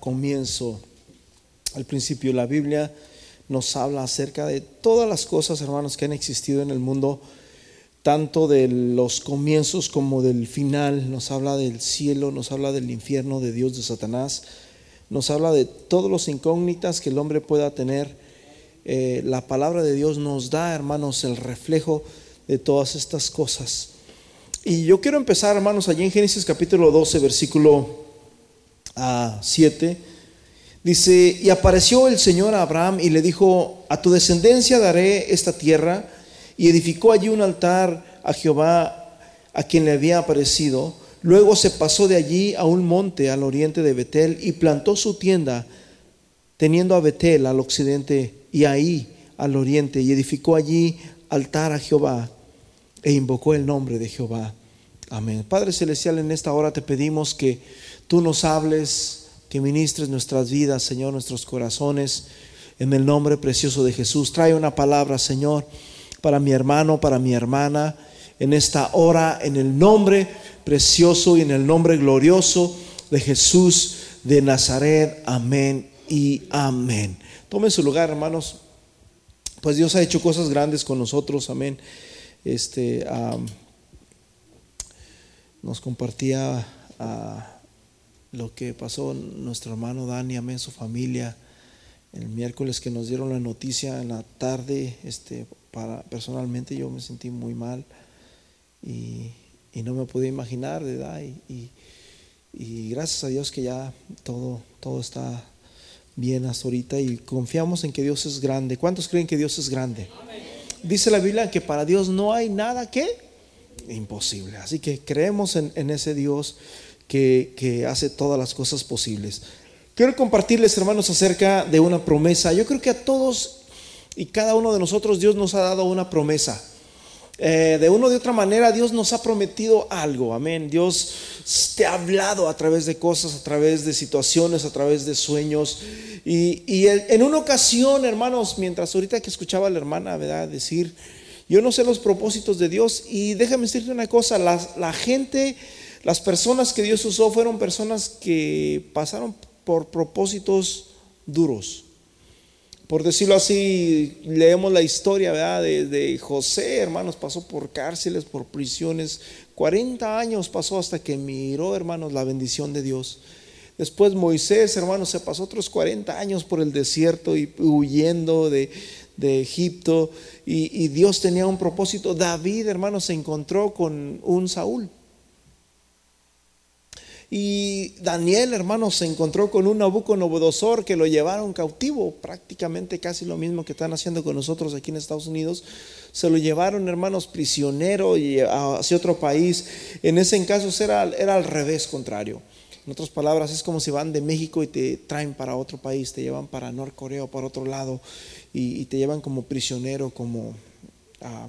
comienzo. Al principio la Biblia nos habla acerca de todas las cosas, hermanos, que han existido en el mundo, tanto de los comienzos como del final. Nos habla del cielo, nos habla del infierno, de Dios, de Satanás. Nos habla de todos los incógnitas que el hombre pueda tener. Eh, la palabra de Dios nos da, hermanos, el reflejo de todas estas cosas. Y yo quiero empezar, hermanos, allí en Génesis capítulo 12, versículo a 7, dice, y apareció el Señor a Abraham y le dijo, a tu descendencia daré esta tierra, y edificó allí un altar a Jehová, a quien le había aparecido. Luego se pasó de allí a un monte al oriente de Betel y plantó su tienda, teniendo a Betel al occidente y ahí al oriente, y edificó allí altar a Jehová e invocó el nombre de Jehová. Amén. Padre Celestial, en esta hora te pedimos que tú nos hables, que ministres nuestras vidas, Señor, nuestros corazones, en el nombre precioso de Jesús. Trae una palabra, Señor, para mi hermano, para mi hermana, en esta hora, en el nombre precioso y en el nombre glorioso de Jesús de Nazaret. Amén y amén. Tomen su lugar, hermanos. Pues Dios ha hecho cosas grandes con nosotros, amén. Este, nos compartía lo que pasó nuestro hermano Dani, amén, su familia, el miércoles que nos dieron la noticia en la tarde, este, para, personalmente yo me sentí muy mal y, no me podía imaginar, ¿verdad? Y, y, gracias a Dios que ya todo, todo está bien hasta ahorita y confiamos en que Dios es grande. ¿Cuántos creen que Dios es grande? Dice la Biblia que para Dios no hay nada que imposible. Así que creemos en, en ese Dios que, hace todas las cosas posibles. Quiero compartirles, hermanos, acerca de una promesa. Yo creo que a todos y cada uno de nosotros Dios nos ha dado una promesa. Eh, de una de otra manera Dios nos ha prometido algo, amén. Dios te ha hablado a través de cosas, a través de situaciones, a través de sueños. Y, en una ocasión, hermanos, mientras ahorita que escuchaba a la hermana, ¿verdad? Decir, yo no sé los propósitos de Dios y déjame decirte una cosa, la gente las personas que Dios usó fueron personas que pasaron por propósitos duros. Por decirlo así, leemos la historia ¿verdad? De, José, hermanos, pasó por cárceles, por prisiones. 40 años pasó hasta que miró, hermanos, la bendición de Dios. Después Moisés, hermanos, se pasó otros 40 años por el desierto y huyendo de, Egipto. Y, y Dios tenía un propósito. David, hermanos, se encontró con un Saúl. Y Daniel, hermanos, se encontró con un Nabucodonosor que lo llevaron cautivo, prácticamente casi lo mismo que están haciendo con nosotros aquí en Estados Unidos. Se lo llevaron, hermanos, prisionero y hacia otro país. En ese caso era, era al revés, contrario. En otras palabras, es como si van de México y te traen para otro país, te llevan para Norcorea o para otro lado y, te llevan como prisionero, como... a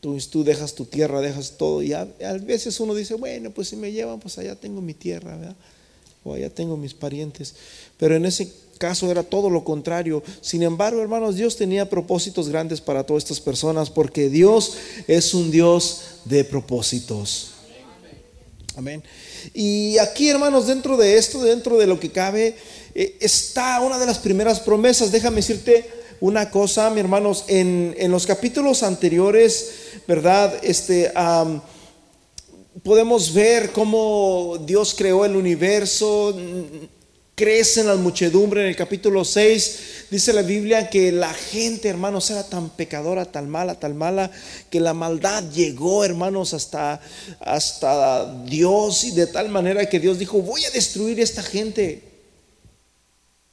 Tú, dejas tu tierra, dejas todo. Y a, veces uno dice, bueno, pues si me llevan, pues allá tengo mi tierra, ¿verdad? O allá tengo mis parientes. Pero en ese caso era todo lo contrario. Sin embargo, hermanos, Dios tenía propósitos grandes para todas estas personas porque Dios es un Dios de propósitos. Amén. Y aquí, hermanos, dentro de esto, dentro de lo que cabe, eh, está una de las primeras promesas. Déjame decirte una cosa, mi hermanos, en, en los capítulos anteriores ¿verdad? Este, podemos ver cómo Dios creó el universo, crece en la muchedumbre. En el capítulo 6 dice la Biblia que la gente, hermanos, era tan pecadora, tan mala, tan mala, que la maldad llegó, hermanos, hasta, hasta Dios y de tal manera que Dios dijo, voy a destruir esta gente.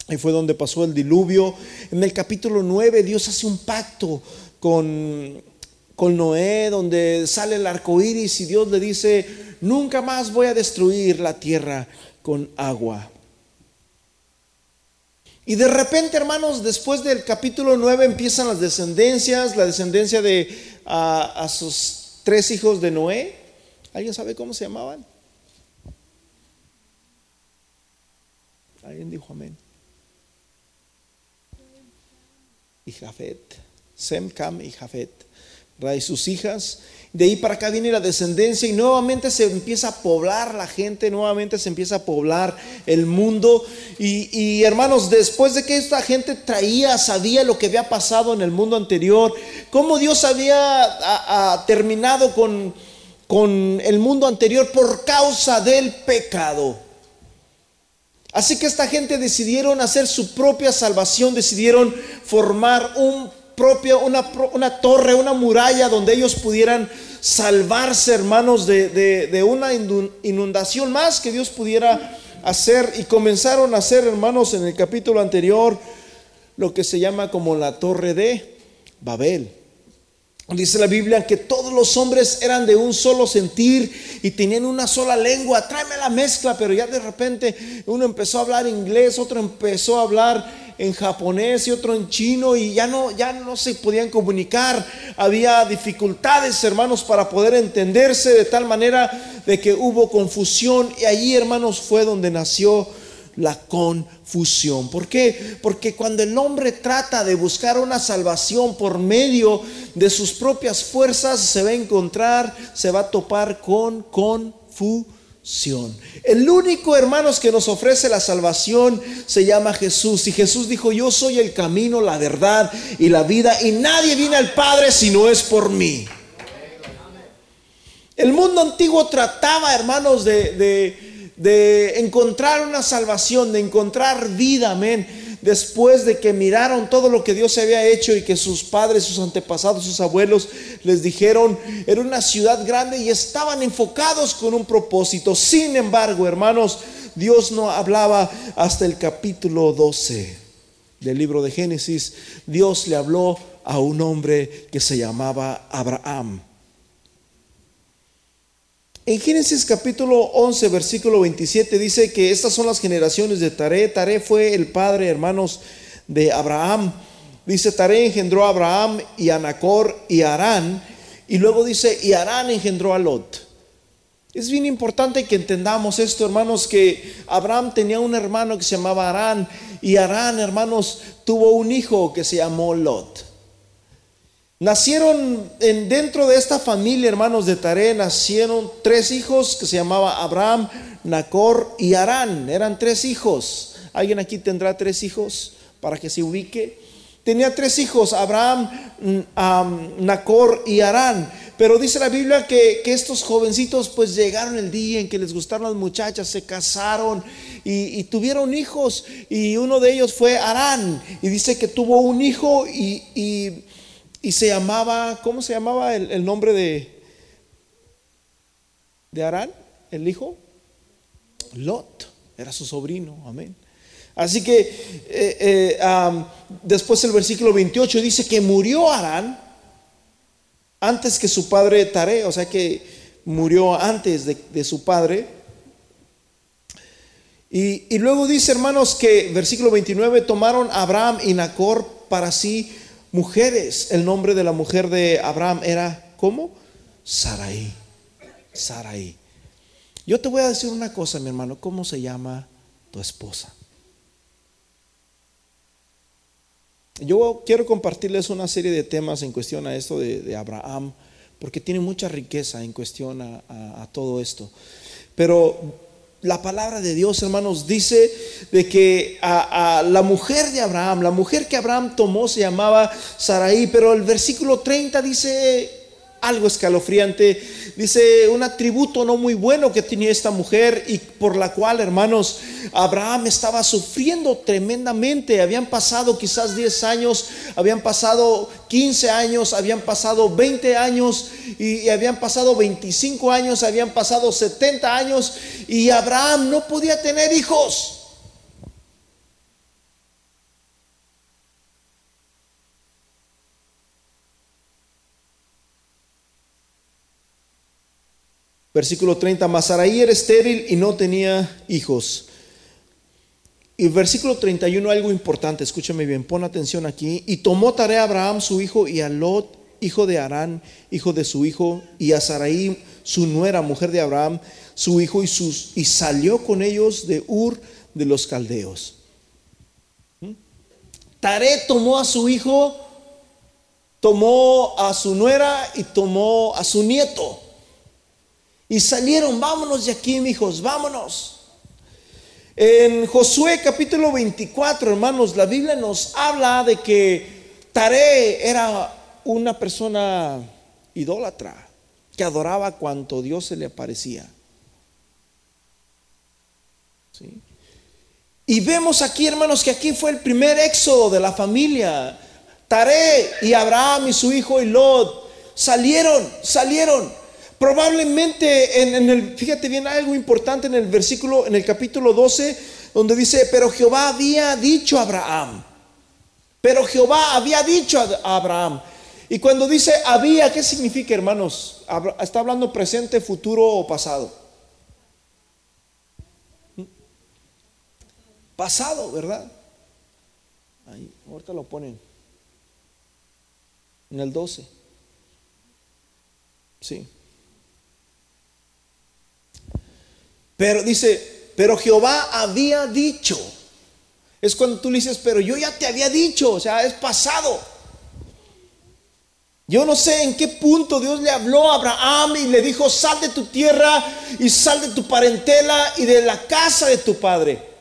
Y fue donde pasó el diluvio. En el capítulo 9 Dios hace un pacto con con Noé, donde sale el arco iris y Dios le dice: Nunca más voy a destruir la tierra con agua. Y de repente, hermanos, después del capítulo 9 empiezan las descendencias, la descendencia de a, sus tres hijos de Noé. ¿Alguien sabe cómo se llamaban? Alguien dijo amén. Y Jafet, Sem, Cam y Jafet. y sus hijas. De ahí para acá viene la descendencia y nuevamente se empieza a poblar la gente, nuevamente se empieza a poblar el mundo. Y, hermanos, después de que esta gente traía, sabía lo que había pasado en el mundo anterior, cómo Dios había terminado con, con el mundo anterior por causa del pecado. Así que esta gente decidieron hacer su propia salvación, decidieron formar un propio, una, torre, una muralla donde ellos pudieran salvarse, hermanos, de, de, una inundación más que Dios pudiera hacer. Y comenzaron a hacer, hermanos, en el capítulo anterior, lo que se llama como la torre de Babel. Dice la Biblia que todos los hombres eran de un solo sentir y tenían una sola lengua. Tráeme la mezcla, pero ya de repente uno empezó a hablar inglés, otro empezó a hablar en japonés y otro en chino y ya no ya no se podían comunicar. Había dificultades, hermanos, para poder entenderse de tal manera de que hubo confusión y allí, hermanos, fue donde nació la confusión. ¿Por qué? Porque cuando el hombre trata de buscar una salvación por medio de sus propias fuerzas, se va a encontrar, se va a topar con confusión. El único, hermanos, que nos ofrece la salvación se llama Jesús. Y Jesús dijo, yo soy el camino, la verdad y la vida, y nadie viene al Padre si no es por mí. El mundo antiguo trataba, hermanos, de de encontrar una salvación, de encontrar vida, amén. Después de que miraron todo lo que Dios había hecho y que sus padres, sus antepasados, sus abuelos les dijeron, era una ciudad grande y estaban enfocados con un propósito. Sin embargo, hermanos, Dios no hablaba hasta el capítulo 12 del libro de Génesis. Dios le habló a un hombre que se llamaba Abraham. En Génesis capítulo 11, versículo 27 dice que estas son las generaciones de Taré. Taré fue el padre, hermanos, de Abraham. Dice, Taré engendró a Abraham y a Nacor y a Arán. Y luego dice, y Arán engendró a Lot. Es bien importante que entendamos esto, hermanos, que Abraham tenía un hermano que se llamaba Arán. Y Arán, hermanos, tuvo un hijo que se llamó Lot. Nacieron en, dentro de esta familia, hermanos de Taré, nacieron tres hijos que se llamaba Abraham, Nacor y Arán. Eran tres hijos. ¿Alguien aquí tendrá tres hijos para que se ubique? Tenía tres hijos, Abraham, mm, Nacor y Arán. Pero dice la Biblia que, estos jovencitos pues llegaron el día en que les gustaron las muchachas, se casaron y, tuvieron hijos. Y uno de ellos fue Arán. Y dice que tuvo un hijo y se llamaba, ¿cómo se llamaba el, nombre de, de Arán, el hijo? Lot, era su sobrino, amén. Así que eh, eh, después el versículo 28 dice que murió Arán antes que su padre Tare, o sea que murió antes de, su padre. Y, y, luego dice, hermanos, que versículo 29, tomaron Abraham y Nacor para sí mujeres. El nombre de la mujer de Abraham era, ¿cómo? Sarai. Sarai. Yo te voy a decir una cosa, mi hermano, ¿cómo se llama tu esposa? Yo quiero compartirles una serie de temas en cuestión a esto de, Abraham, porque tiene mucha riqueza en cuestión a, a todo esto. Pero la palabra de Dios, hermanos, dice de que a, la mujer de Abraham, la mujer que Abraham tomó se llamaba Sarai, pero el versículo 30 dice algo escalofriante. Dice un atributo no muy bueno que tenía esta mujer y por la cual, hermanos, Abraham estaba sufriendo tremendamente. Habían pasado quizás 10 años, habían pasado 15 años, habían pasado 20 años y, habían pasado 25 años, habían pasado 70 años y Abraham no podía tener hijos. Versículo 30, Masaraí era estéril y no tenía hijos. Y versículo 31, algo importante, escúchame bien, pon atención aquí. Y tomó tarea a Abraham su hijo y a Lot, hijo de Arán, hijo de su hijo, y a Saraí, su nuera, mujer de Abraham, su hijo, y, sus, y salió con ellos de Ur de los caldeos. ¿Mm? Taré tomó a su hijo tomó a su nuera y tomó a su nieto. Y salieron, vámonos de aquí, hijos, vámonos. En Josué capítulo 24, hermanos, la Biblia nos habla de que Taré era una persona idólatra que adoraba cuanto Dios se le aparecía. Y vemos aquí, hermanos, que aquí fue el primer éxodo de la familia. Taré y Abraham y su hijo y salieron, salieron. Probablemente en, el, fíjate bien, algo importante en el versículo, en el capítulo 12, donde dice, pero Jehová había dicho a Abraham, pero Jehová había dicho a Abraham. Y cuando dice había, ¿qué significa, hermanos? ¿Está hablando presente, futuro o pasado? Pasado, ¿verdad? Ahí, ahorita lo ponen. En el 12. Sí. Pero dice, pero Jehová había dicho. Es cuando tú le dices, pero yo ya te había dicho, o sea, es pasado. Yo no sé en qué punto Dios le habló a Abraham y le dijo, sal de tu tierra y sal de tu parentela y de la casa de tu padre.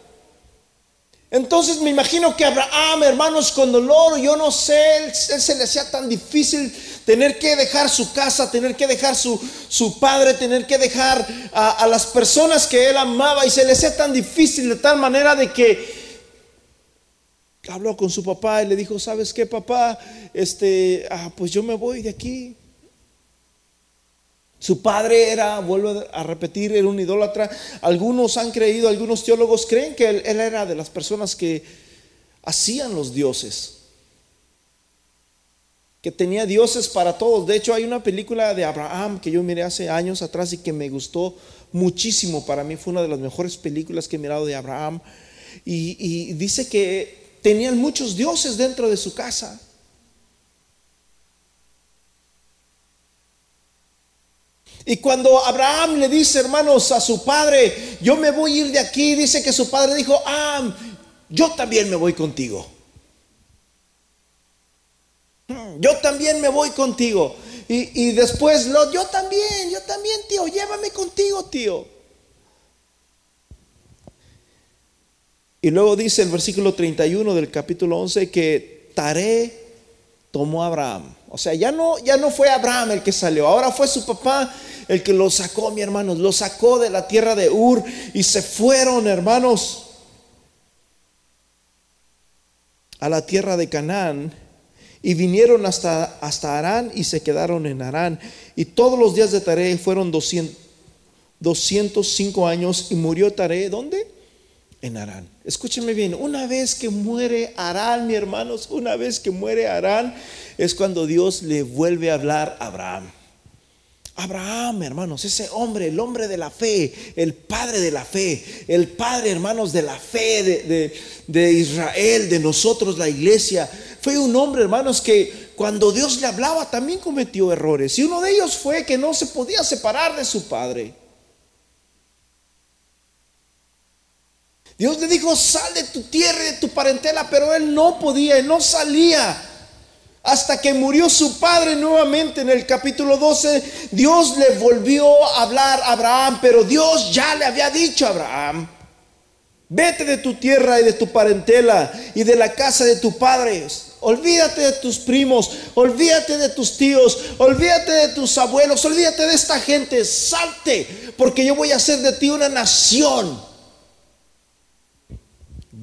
Entonces me imagino que Abraham, hermanos, con dolor, yo no sé, él, se le hacía tan difícil tener que dejar su casa, tener que dejar su, su padre, tener que dejar a, a, las personas que él amaba y se le hacía tan difícil de tal manera de que habló con su papá y le dijo, ¿sabes qué, papá? Este, ah, pues yo me voy de aquí. Su padre era, vuelvo a repetir, era un idólatra. Algunos han creído, algunos teólogos creen que él, era de las personas que hacían los dioses. Que tenía dioses para todos. De hecho, hay una película de Abraham que yo miré hace años atrás y que me gustó muchísimo. Para mí fue una de las mejores películas que he mirado de Abraham. Y, y dice que tenían muchos dioses dentro de su casa. Y cuando Abraham le dice, hermanos, a su padre, yo me voy a ir de aquí, dice que su padre dijo, ah, yo también me voy contigo. Yo también me voy contigo. Y, después, lo, yo también, yo también, tío, llévame contigo, tío. Y luego dice el versículo 31 del capítulo 11 que Taré tomó a Abraham. O sea, ya no, ya no fue Abraham el que salió, ahora fue su papá el que lo sacó, mi hermanos, lo sacó de la tierra de Ur y se fueron, hermanos, a la tierra de Canaán y vinieron hasta, hasta Arán y se quedaron en Arán. Y todos los días de Taré fueron 200, 205 años y murió Taré, ¿dónde? En Arán. Escúchenme bien, una vez que muere Arán, mi hermanos, una vez que muere Arán, es cuando Dios le vuelve a hablar a Abraham. Abraham, hermanos, ese hombre, el hombre de la fe, el padre de la fe, el padre, hermanos, de la fe de, Israel, de nosotros, la iglesia, fue un hombre, hermanos, que cuando Dios le hablaba también cometió errores. Y uno de ellos fue que no se podía separar de su padre. Dios le dijo, sal de tu tierra y de tu parentela, pero él no podía, él no salía. Hasta que murió su padre nuevamente en el capítulo 12, Dios le volvió a hablar a Abraham, pero Dios ya le había dicho a Abraham, vete de tu tierra y de tu parentela y de la casa de tu padre. Olvídate de tus primos, olvídate de tus tíos, olvídate de tus abuelos, olvídate de esta gente, salte, porque yo voy a hacer de ti una nación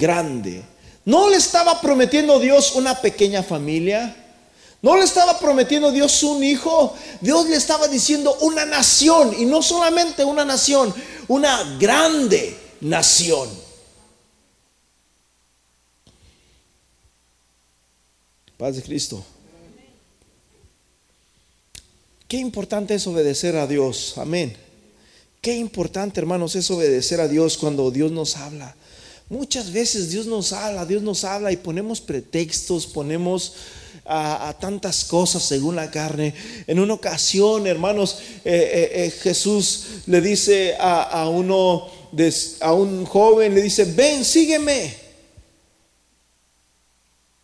grande. ¿No le estaba prometiendo Dios una pequeña familia? No le estaba prometiendo Dios un hijo, Dios le estaba diciendo una nación, y no solamente una nación, una grande nación. Paz de Cristo. Qué importante es obedecer a Dios, amén. Qué importante, hermanos, es obedecer a Dios cuando Dios nos habla. Muchas veces Dios nos habla, Dios nos habla y ponemos pretextos, ponemos a, tantas cosas según la carne. En una ocasión, hermanos, eh, eh, eh, Jesús le dice a, uno, a un joven, le dice, ven, sígueme.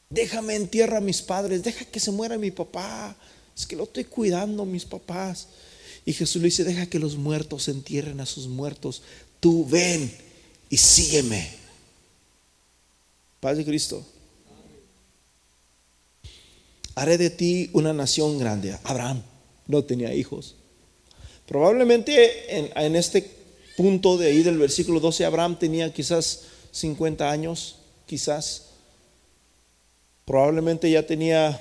Déjame en tierra a mis padres, deja que se muera mi papá. Es que lo estoy cuidando, mis papás. Y Jesús le dice, deja que los muertos entierren a sus muertos. Tú ven y sígueme. Paz de Cristo. Haré de ti una nación grande. Abraham no tenía hijos. Probablemente en, este punto de ahí del versículo 12, Abraham tenía quizás 50 años, quizás. Probablemente ya tenía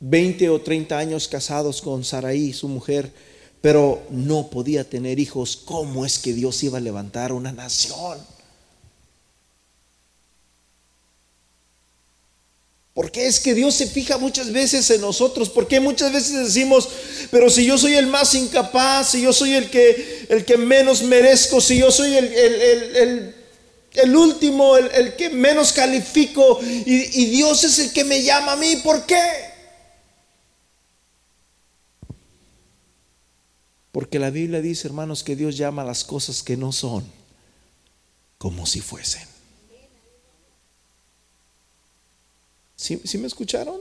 20 o 30 años casados con Saraí, su mujer, pero no podía tener hijos. ¿Cómo es que Dios iba a levantar una nación? Porque es que Dios se fija muchas veces en nosotros. Porque muchas veces decimos, pero si yo soy el más incapaz, si yo soy el que, el que menos merezco, si yo soy el, el, último, el, que menos califico, y, y Dios es el que me llama a mí, ¿por qué? Porque la Biblia dice, hermanos, que Dios llama a las cosas que no son como si fuesen. ¿Sí, me escucharon?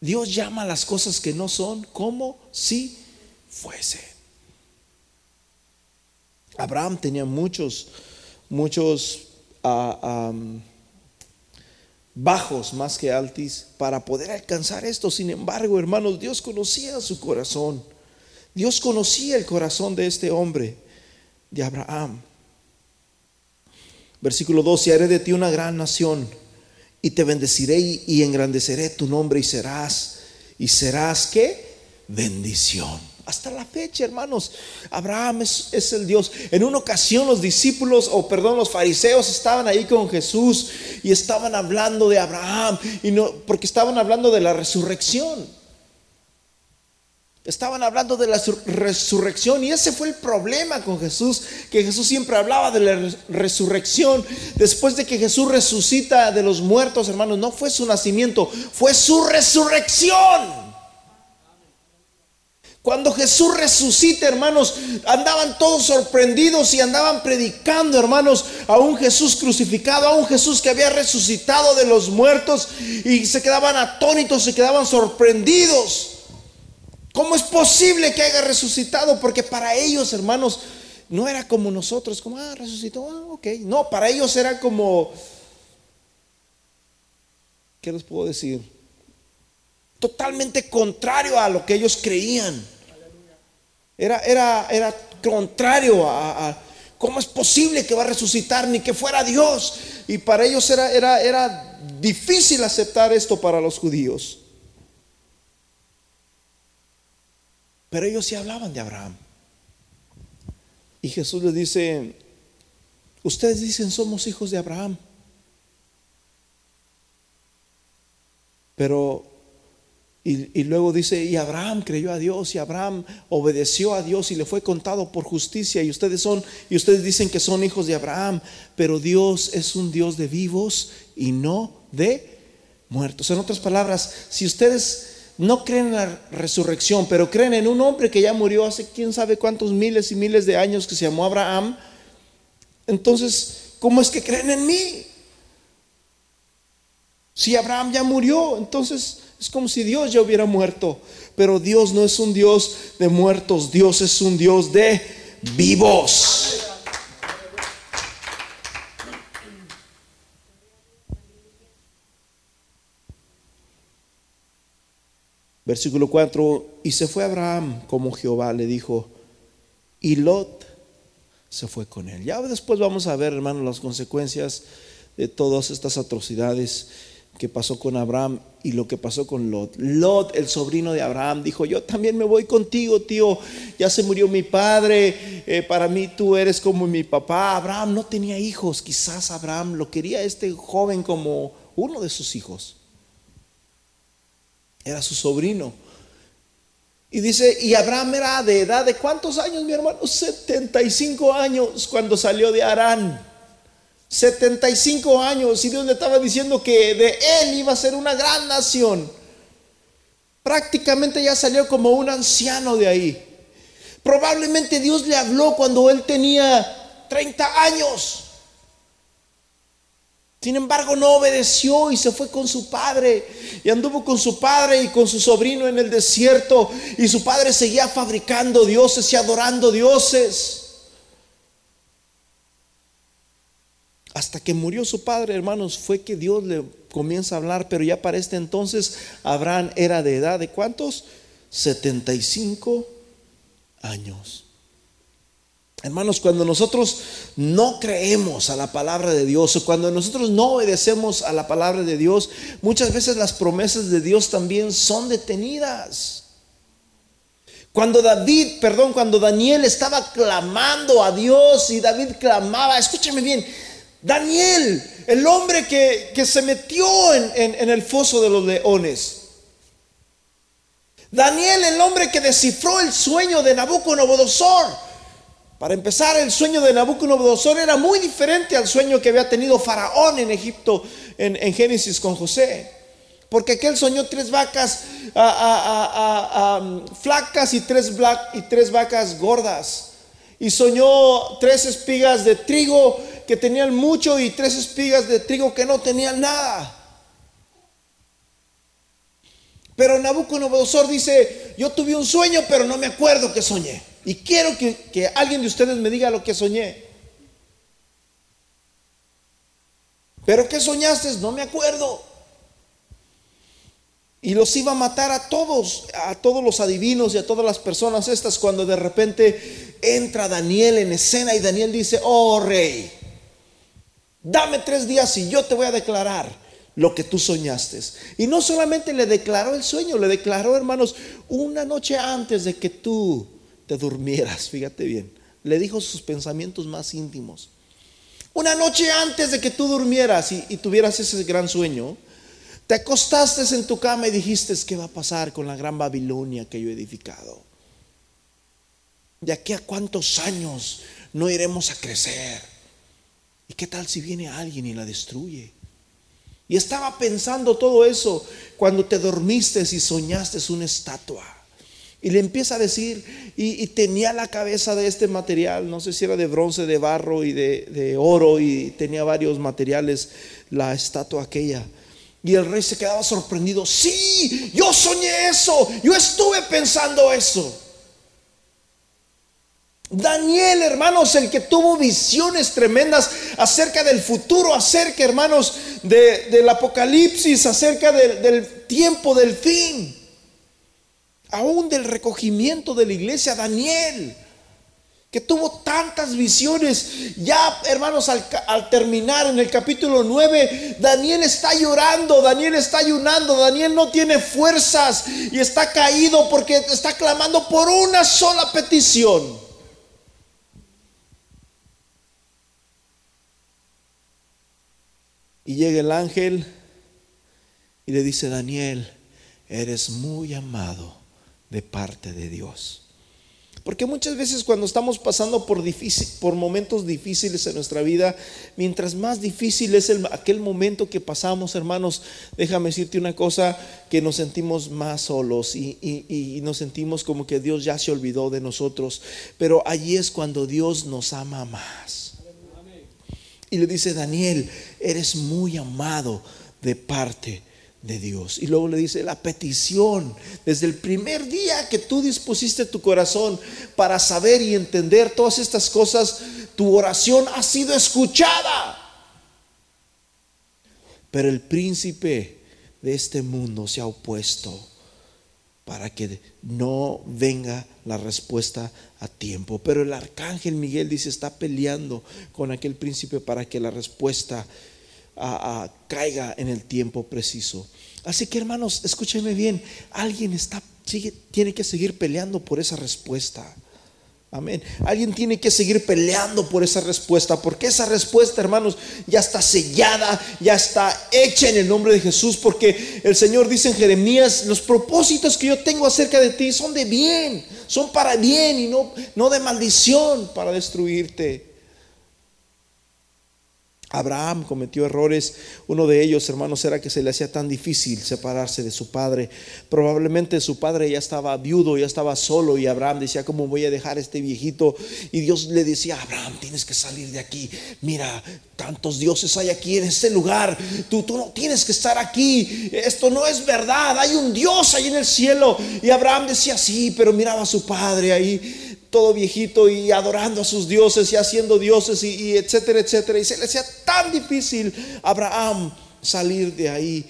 Dios llama las cosas que no son como si fuesen. Abraham tenía muchos, muchos ah, bajos más que altis para poder alcanzar esto. Sin embargo, hermanos, Dios conocía su corazón. Dios conocía el corazón de este hombre, de Abraham. Versículo 12, haré de ti una gran nación y te bendeciré y engrandeceré tu nombre y serás, y serás qué? Bendición. Hasta la fecha, hermanos, Abraham es, el Dios. En una ocasión los discípulos, o perdón, los fariseos estaban ahí con Jesús y estaban hablando de Abraham, y no, porque estaban hablando de la resurrección. Estaban hablando de la resurrección y ese fue el problema con Jesús, que Jesús siempre hablaba de la resurrección. Después de que Jesús resucita de los muertos, hermanos, no fue su nacimiento, fue su resurrección. Cuando Jesús resucita, hermanos, andaban todos sorprendidos y andaban predicando, hermanos, a un Jesús crucificado, a un Jesús que había resucitado de los muertos y se quedaban atónitos, se quedaban sorprendidos. ¿Cómo es posible que haya resucitado? Porque para ellos, hermanos, no era como nosotros, como, ah, resucitó, ah, ok. No, para ellos era como, ¿qué les puedo decir? Totalmente contrario a lo que ellos creían. Era, era, era contrario a, a, cómo es posible que va a resucitar ni que fuera Dios. Y para ellos era, era, era difícil aceptar esto para los judíos. Pero ellos sí hablaban de Abraham. Y Jesús les dice, ustedes dicen somos hijos de Abraham. Pero, y, luego dice, y Abraham creyó a Dios, y Abraham obedeció a Dios y le fue contado por justicia. Y ustedes son, y ustedes dicen que son hijos de Abraham, pero Dios es un Dios de vivos y no de muertos. En otras palabras, si ustedes no creen en la resurrección, pero creen en un hombre que ya murió hace quién sabe cuántos miles y miles de años que se llamó Abraham, entonces, ¿cómo es que creen en mí? Si Abraham ya murió, entonces es como si Dios ya hubiera muerto. Pero Dios no es un Dios de muertos, Dios es un Dios de vivos. Versículo 4, y se fue Abraham como Jehová le dijo, y Lot se fue con él. Ya después vamos a ver, hermanos, las consecuencias de todas estas atrocidades que pasó con Abraham y lo que pasó con Lot. Lot, el sobrino de Abraham, dijo, yo también me voy contigo, tío, ya se murió mi padre, eh, para mí tú eres como mi papá. Abraham no tenía hijos, quizás Abraham lo quería este joven como uno de sus hijos. Era su sobrino. Y dice, y Abraham era de edad de cuántos años, mi hermano? 75 años cuando salió de Arán. 75 años y Dios le estaba diciendo que de él iba a ser una gran nación. Prácticamente ya salió como un anciano de ahí. Probablemente Dios le habló cuando él tenía 30 años. Sin embargo, no obedeció y se fue con su padre. Y anduvo con su padre y con su sobrino en el desierto. Y su padre seguía fabricando dioses y adorando dioses. Hasta que murió su padre, hermanos, fue que Dios le comienza a hablar. Pero ya para este entonces, Abraham era de edad de cuántos? 75 años. Hermanos, cuando nosotros no creemos a la palabra de Dios o cuando nosotros no obedecemos a la palabra de Dios, muchas veces las promesas de Dios también son detenidas. Cuando David, perdón, cuando Daniel estaba clamando a Dios y David clamaba, escúchame bien, Daniel, el hombre que, se metió en, en el foso de los leones, Daniel, el hombre que descifró el sueño de Nabucodonosor, para empezar, el sueño de Nabucodonosor era muy diferente al sueño que había tenido Faraón en Egipto en, Génesis con José. Porque aquel soñó tres vacas flacas y tres, y tres vacas gordas. Y soñó tres espigas de trigo que tenían mucho y tres espigas de trigo que no tenían nada. Pero Nabucodonosor dice, yo tuve un sueño, pero no me acuerdo que soñé. Y quiero que, alguien de ustedes me diga lo que soñé. ¿Pero qué soñaste? No me acuerdo. Y los iba a matar a todos, a todos los adivinos y a todas las personas estas cuando de repente entra Daniel en escena y Daniel dice, oh rey, dame tres días y yo te voy a declarar lo que tú soñaste. Y no solamente le declaró el sueño, le declaró, hermanos, una noche antes de que tú te durmieras, fíjate bien. Le dijo sus pensamientos más íntimos. Una noche antes de que tú durmieras y, tuvieras ese gran sueño, te acostaste en tu cama y dijiste, ¿qué va a pasar con la gran Babilonia que yo he edificado? ¿De aquí a cuántos años no iremos a crecer? ¿Y qué tal si viene alguien y la destruye? Y estaba pensando todo eso cuando te dormiste y soñaste una estatua. Y le empieza a decir, y, tenía la cabeza de este material, no sé si era de bronce, de barro y de, oro, y tenía varios materiales, la estatua aquella. Y el rey se quedaba sorprendido, sí, yo soñé eso, yo estuve pensando eso. Daniel, hermanos, el que tuvo visiones tremendas acerca del futuro, acerca, hermanos, del apocalipsis, acerca del tiempo del fin aún del recogimiento de la iglesia, Daniel, que tuvo tantas visiones. Ya, hermanos, al, terminar en el capítulo 9, Daniel está llorando, Daniel está ayunando, Daniel no tiene fuerzas y está caído porque está clamando por una sola petición. Y llega el ángel y le dice, Daniel, eres muy amado de parte de Dios. Porque muchas veces cuando estamos pasando por, difícil, por momentos difíciles en nuestra vida, mientras más difícil es el, aquel momento que pasamos, hermanos, déjame decirte una cosa, que nos sentimos más solos y, y nos sentimos como que Dios ya se olvidó de nosotros. Pero allí es cuando Dios nos ama más. Y le dice, Daniel, eres muy amado de parte de Dios. Y luego le dice la petición, desde el primer día que tú dispusiste tu corazón para saber y entender todas estas cosas, tu oración ha sido escuchada. Pero el príncipe de este mundo se ha opuesto para que no venga la respuesta a tiempo. Pero el arcángel Miguel dice, está peleando con aquel príncipe para que la respuesta caiga en el tiempo preciso. Así que hermanos, escúchenme bien, alguien está, tiene que seguir peleando por esa respuesta. Amén. Alguien tiene que seguir peleando por esa respuesta, porque esa respuesta, hermanos, ya está sellada, ya está hecha en el nombre de Jesús, porque el Señor dice en Jeremías, los propósitos que yo tengo acerca de ti son de bien, son para bien y no, no de maldición para destruirte. Abraham cometió errores. Uno de ellos, hermanos, era que se le hacía tan difícil separarse de su padre. Probablemente su padre ya estaba viudo, ya estaba solo y Abraham decía, ¿cómo voy a dejar a este viejito? Y Dios le decía, Abraham, tienes que salir de aquí. Mira, tantos dioses hay aquí en este lugar. Tú, tú no tienes que estar aquí. Esto no es verdad. Hay un Dios ahí en el cielo. Y Abraham decía, sí, pero miraba a su padre ahí todo viejito y adorando a sus dioses y haciendo dioses y, etcétera, etcétera. Y se le hacía tan difícil a Abraham salir de ahí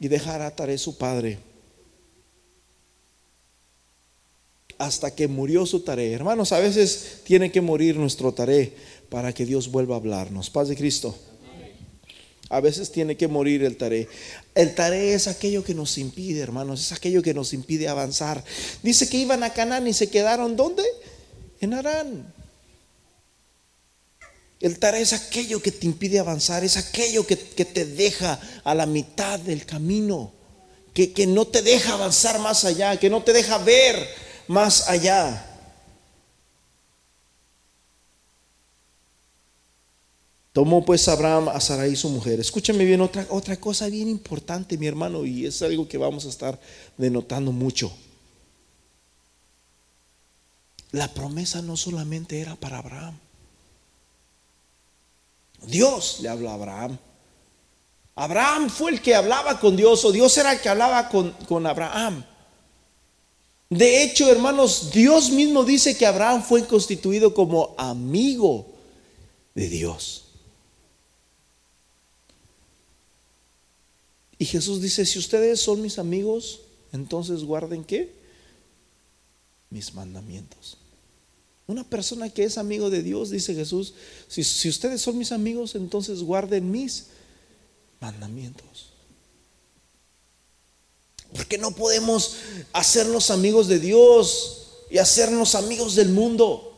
y dejar a Taré su padre. Hasta que murió su Taré. Hermanos, a veces tiene que morir nuestro Taré para que Dios vuelva a hablarnos. Paz de Cristo. A veces tiene que morir el taré. El taré es aquello que nos impide, hermanos, es aquello que nos impide avanzar. Dice que iban a Canaán y se quedaron ¿dónde? En Arán. El taré es aquello que te impide avanzar, es aquello que, te deja a la mitad del camino, que, que no te deja avanzar más allá, que no te deja ver más allá. Tomó pues Abraham a Sarai su mujer. Escúchame bien, otra, otra cosa bien importante, mi hermano, y es algo que vamos a estar denotando mucho. La promesa no solamente era para Abraham. Dios le habló a Abraham. Abraham fue el que hablaba con Dios, o Dios era el que hablaba con, con Abraham. De hecho, hermanos, Dios mismo dice que Abraham fue constituido como amigo de Dios. Y Jesús dice, si ustedes son mis amigos, entonces guarden qué? Mis mandamientos. Una persona que es amigo de Dios, dice Jesús, si, si ustedes son mis amigos, entonces guarden mis mandamientos. Porque no podemos hacernos amigos de Dios y hacernos amigos del mundo.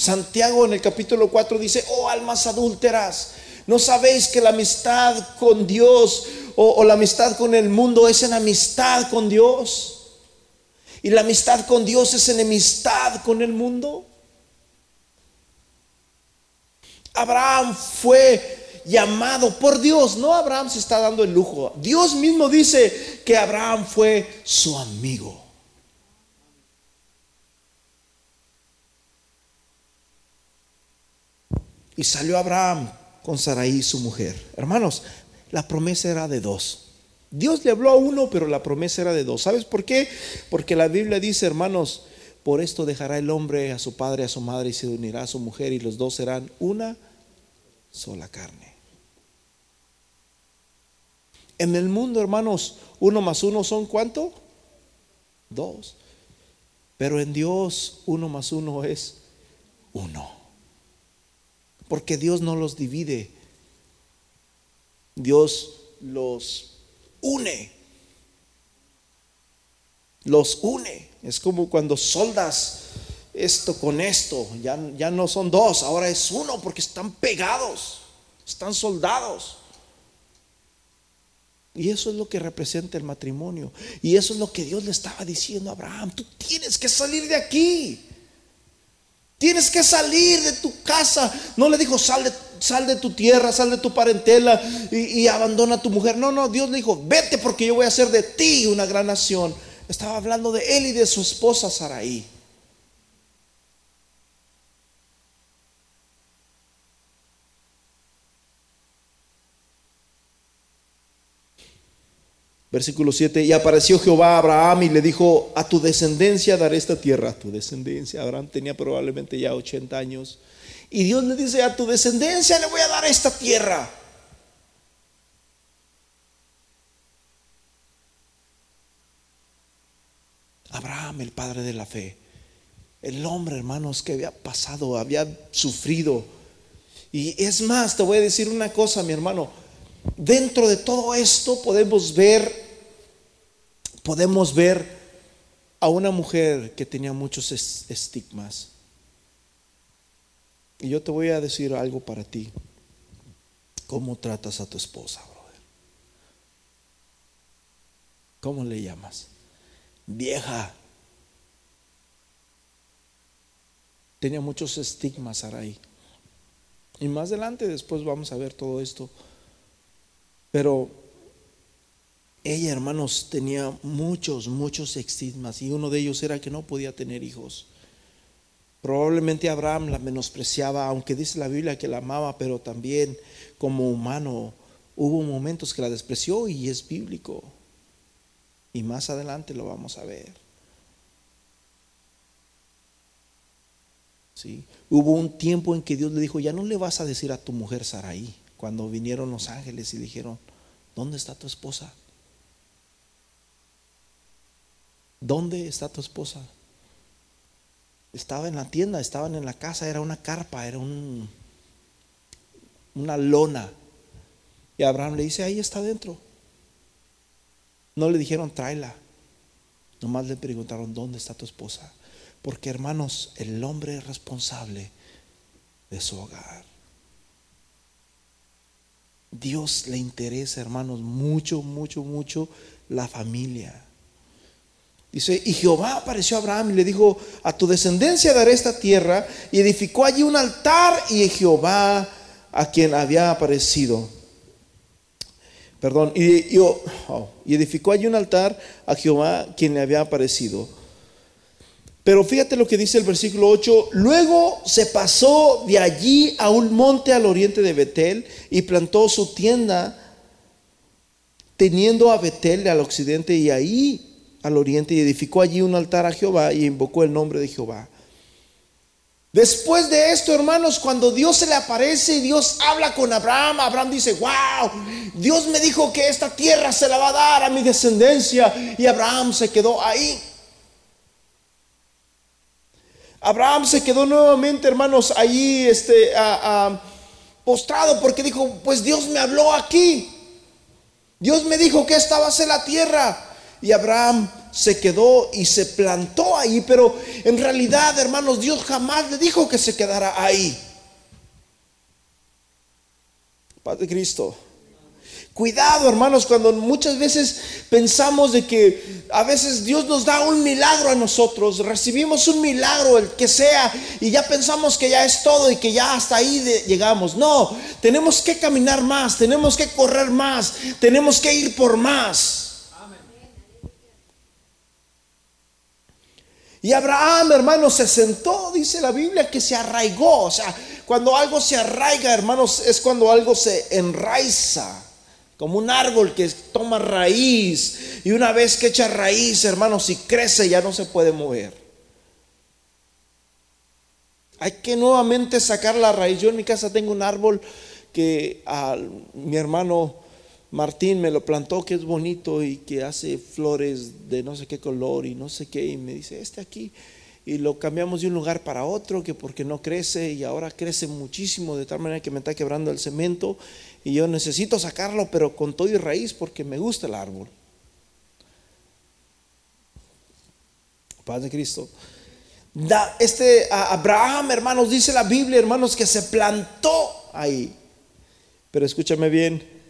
Santiago en el capítulo 4 dice, oh almas adúlteras, ¿no sabéis que la amistad con Dios o, la amistad con el mundo es enemistad con Dios? Y la amistad con Dios es enemistad con el mundo. Abraham fue llamado por Dios, no Abraham se está dando el lujo. Dios mismo dice que Abraham fue su amigo. Y salió Abraham con Sarai, su mujer. Hermanos, la promesa era de dos. Dios le habló a uno, pero la promesa era de dos. ¿Sabes por qué? Porque la Biblia dice, hermanos, por esto dejará el hombre a su padre, a su madre y se unirá a su mujer y los dos serán una sola carne. En el mundo, hermanos, uno más uno son cuánto? Dos. Pero en Dios uno más uno es uno. Porque Dios no los divide. Dios los une. Los une. Es como cuando soldas esto con esto. Ya, ya no son dos, ahora es uno porque están pegados. Están soldados. Y eso es lo que representa el matrimonio. Y eso es lo que Dios le estaba diciendo a Abraham. Tú tienes que salir de aquí. Tienes que salir de tu casa. No le dijo, sal de, tu tierra, sal de tu parentela y, y, abandona a tu mujer. No, no, Dios le dijo, vete porque yo voy a hacer de ti una gran nación. Estaba hablando de él y de su esposa Saraí. Versículo 7, y apareció Jehová a Abraham y le dijo, a tu descendencia daré esta tierra, a tu descendencia. Abraham tenía probablemente ya 80 años. Y Dios le dice, a tu descendencia le voy a dar esta tierra. Abraham, el padre de la fe, el hombre, hermanos, que había pasado, había sufrido. Y es más, te voy a decir una cosa, mi hermano, dentro de todo esto podemos ver, podemos ver a una mujer que tenía muchos estigmas. Y yo te voy a decir algo para ti. ¿Cómo tratas a tu esposa, brother? ¿Cómo le llamas? Vieja. Tenía muchos estigmas Sarai. Y más adelante después vamos a ver todo esto. Pero ella, hermanos, tenía muchos, muchos estigmas y uno de ellos era que no podía tener hijos. Probablemente Abraham la menospreciaba, aunque dice la Biblia que la amaba, pero también como humano hubo momentos que la despreció y es bíblico. Y más adelante lo vamos a ver. Hubo un tiempo en que Dios le dijo, ya no le vas a decir a tu mujer Saraí, cuando vinieron los ángeles y dijeron, ¿dónde está tu esposa? ¿Dónde está tu esposa? Estaba en la tienda, estaban en la casa, era una carpa, era un, una lona. Y Abraham le dice, ahí está dentro. No le dijeron, tráela. Nomás le preguntaron, ¿dónde está tu esposa? Porque hermanos, el hombre es responsable de su hogar. Dios le interesa, hermanos, mucho, mucho, mucho la familia. Dice, y Jehová apareció a Abraham y le dijo, a tu descendencia daré esta tierra, y edificó allí un altar y Jehová a quien había aparecido. Perdón, y, oh, y edificó allí un altar a Jehová quien le había aparecido. Pero fíjate lo que dice el versículo 8. Luego se pasó de allí a un monte al oriente de Betel y plantó su tienda teniendo a Betel al occidente y ahí al oriente y edificó allí un altar a Jehová y invocó el nombre de Jehová. Después de esto, hermanos, cuando Dios se le aparece y Dios habla con Abraham, Abraham dice, wow, Dios me dijo que esta tierra se la va a dar a mi descendencia y Abraham se quedó ahí. Abraham se quedó nuevamente, hermanos, allí este, postrado porque dijo, pues Dios me habló aquí. Dios me dijo que esta va a ser la tierra. Y Abraham se quedó y se plantó ahí, pero en realidad, hermanos, Dios jamás le dijo que se quedara ahí. Padre Cristo. Cuidado, hermanos, cuando muchas veces pensamos de que a veces Dios nos da un milagro a nosotros, recibimos un milagro, el que sea, y ya pensamos que ya es todo y que ya hasta ahí llegamos. No, tenemos que caminar más, tenemos que correr más, tenemos que ir por más. Y Abraham, hermanos, se sentó, dice la Biblia, que se arraigó. O sea, cuando algo se arraiga, hermanos, es cuando algo se enraiza como un árbol que toma raíz y una vez que echa raíz, hermanos, si crece ya no se puede mover. Hay que nuevamente sacar la raíz. Yo en mi casa tengo un árbol que a mi hermano Martín me lo plantó, que es bonito y que hace flores de no sé qué color y no sé qué, y me dice, este aquí, y lo cambiamos de un lugar para otro, que porque no crece y ahora crece muchísimo, de tal manera que me está quebrando el cemento y yo necesito sacarlo, pero con todo y raíz porque me gusta el árbol. Paz de Cristo. Da, este Abraham, hermanos, dice la Biblia, hermanos, que se plantó ahí. Pero escúchame bien.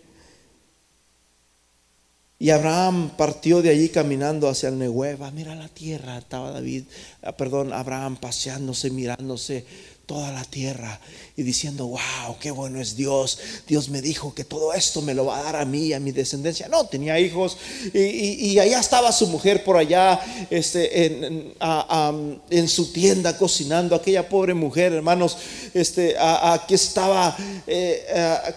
Y Abraham partió de allí caminando hacia el Nehueva. Mira la tierra, estaba David, ah, perdón, Abraham paseándose, mirándose toda la tierra y diciendo, wow, qué bueno es Dios. Dios me dijo que todo esto me lo va a dar a mí, a mi descendencia. No, tenía hijos y, allá estaba su mujer por allá este, en, su tienda cocinando. Aquella pobre mujer, hermanos, este, que estaba eh,